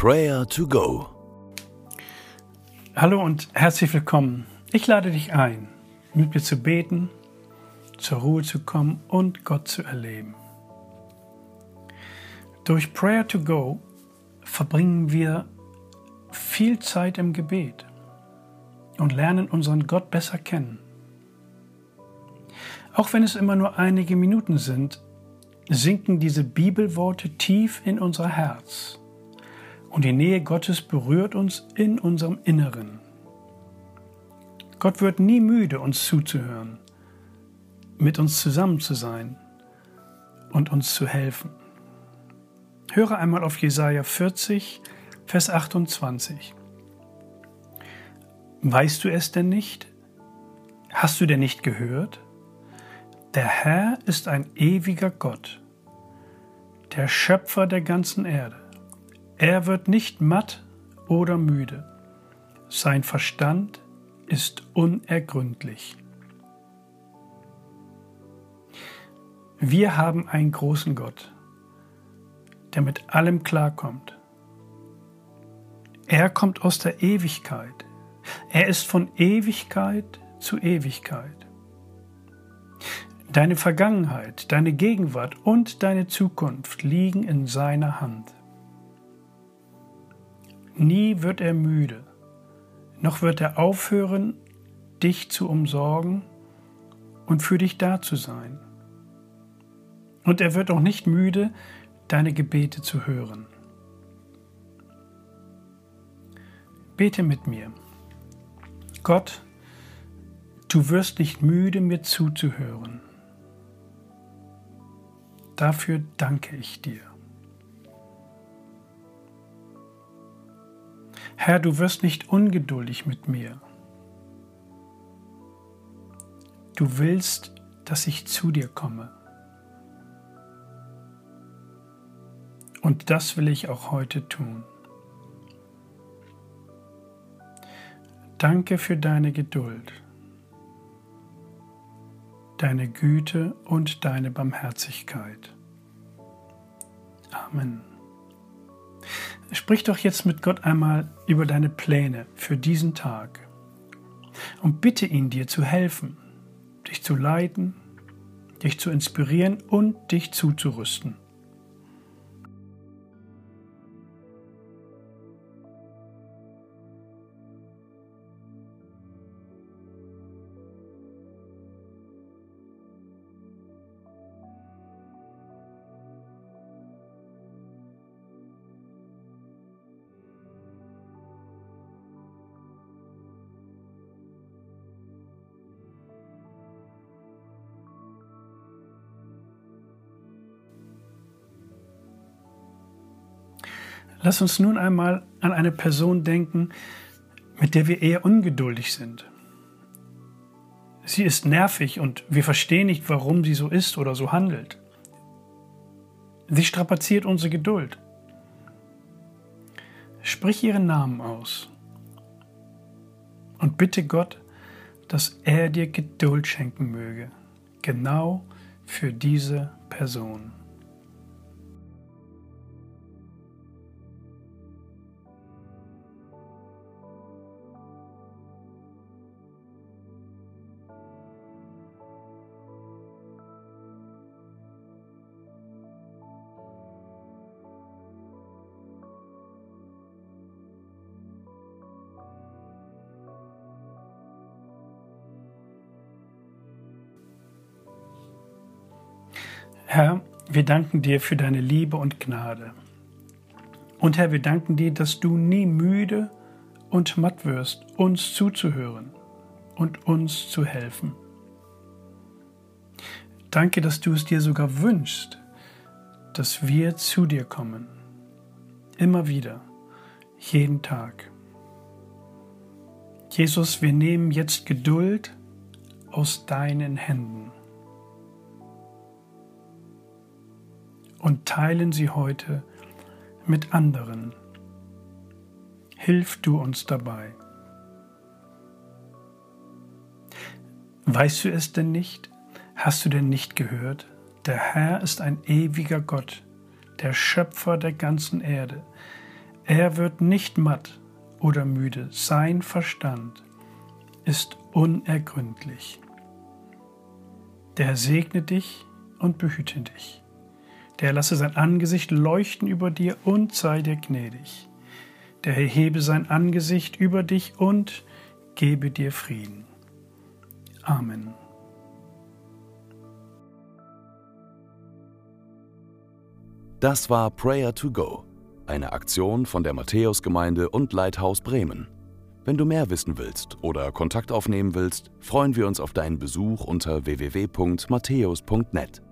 Prayer to Go. Hallo und herzlich willkommen. Ich lade dich ein, mit mir zu beten, zur Ruhe zu kommen und Gott zu erleben. Durch Prayer to Go verbringen wir viel Zeit im Gebet und lernen unseren Gott besser kennen. Auch wenn es immer nur einige Minuten sind, sinken diese Bibelworte tief in unser Herz und die Nähe Gottes berührt uns in unserem Inneren. Gott wird nie müde, uns zuzuhören, mit uns zusammen zu sein und uns zu helfen. Höre einmal auf Jesaja 40, Vers 28. Weißt du es denn nicht? Hast du denn nicht gehört? Der Herr ist ein ewiger Gott, der Schöpfer der ganzen Erde. Er wird nicht matt oder müde. Sein Verstand ist unergründlich. Wir haben einen großen Gott, der mit allem klarkommt. Er kommt aus der Ewigkeit. Er ist von Ewigkeit zu Ewigkeit. Deine Vergangenheit, deine Gegenwart und deine Zukunft liegen in seiner Hand. Nie wird er müde, noch wird er aufhören, dich zu umsorgen und für dich da zu sein. Und er wird auch nicht müde, deine Gebete zu hören. Bete mit mir. Gott, du wirst nicht müde, mir zuzuhören. Dafür danke ich dir. Herr, du wirst nicht ungeduldig mit mir. Du willst, dass ich zu dir komme. Und das will ich auch heute tun. Danke für deine Geduld deine Güte und deine Barmherzigkeit. Amen. Sprich doch jetzt mit Gott einmal über deine Pläne für diesen Tag und bitte ihn dir zu helfen, dich zu leiten, dich zu inspirieren und dich zuzurüsten. Lass uns nun einmal an eine Person denken, mit der wir eher ungeduldig sind. Sie ist nervig und wir verstehen nicht, warum sie so ist oder so handelt. Sie strapaziert unsere Geduld. Sprich ihren Namen aus und bitte Gott, dass er dir Geduld schenken möge, genau für diese Person. Herr, wir danken dir für deine Liebe und Gnade. Und Herr, wir danken dir, dass du nie müde und matt wirst, uns zuzuhören und uns zu helfen. Danke, dass du es dir sogar wünschst, dass wir zu dir kommen. Immer wieder, jeden Tag. Jesus, wir nehmen jetzt Geduld aus deinen Händen. Und teilen sie heute mit anderen. Hilf du uns dabei. Weißt du es denn nicht? Hast du denn nicht gehört? Der Herr ist ein ewiger Gott, der Schöpfer der ganzen Erde. Er wird nicht matt oder müde, sein Verstand ist unergründlich. Der segne dich und behüte dich. Der lasse sein Angesicht leuchten über dir und sei dir gnädig. Der Herr hebe sein Angesicht über dich und gebe dir Frieden. Amen. Das war Prayer to Go, eine Aktion von der Matthäusgemeinde und Leithaus Bremen. Wenn du mehr wissen willst oder Kontakt aufnehmen willst, freuen wir uns auf deinen Besuch unter www.matthäus.net.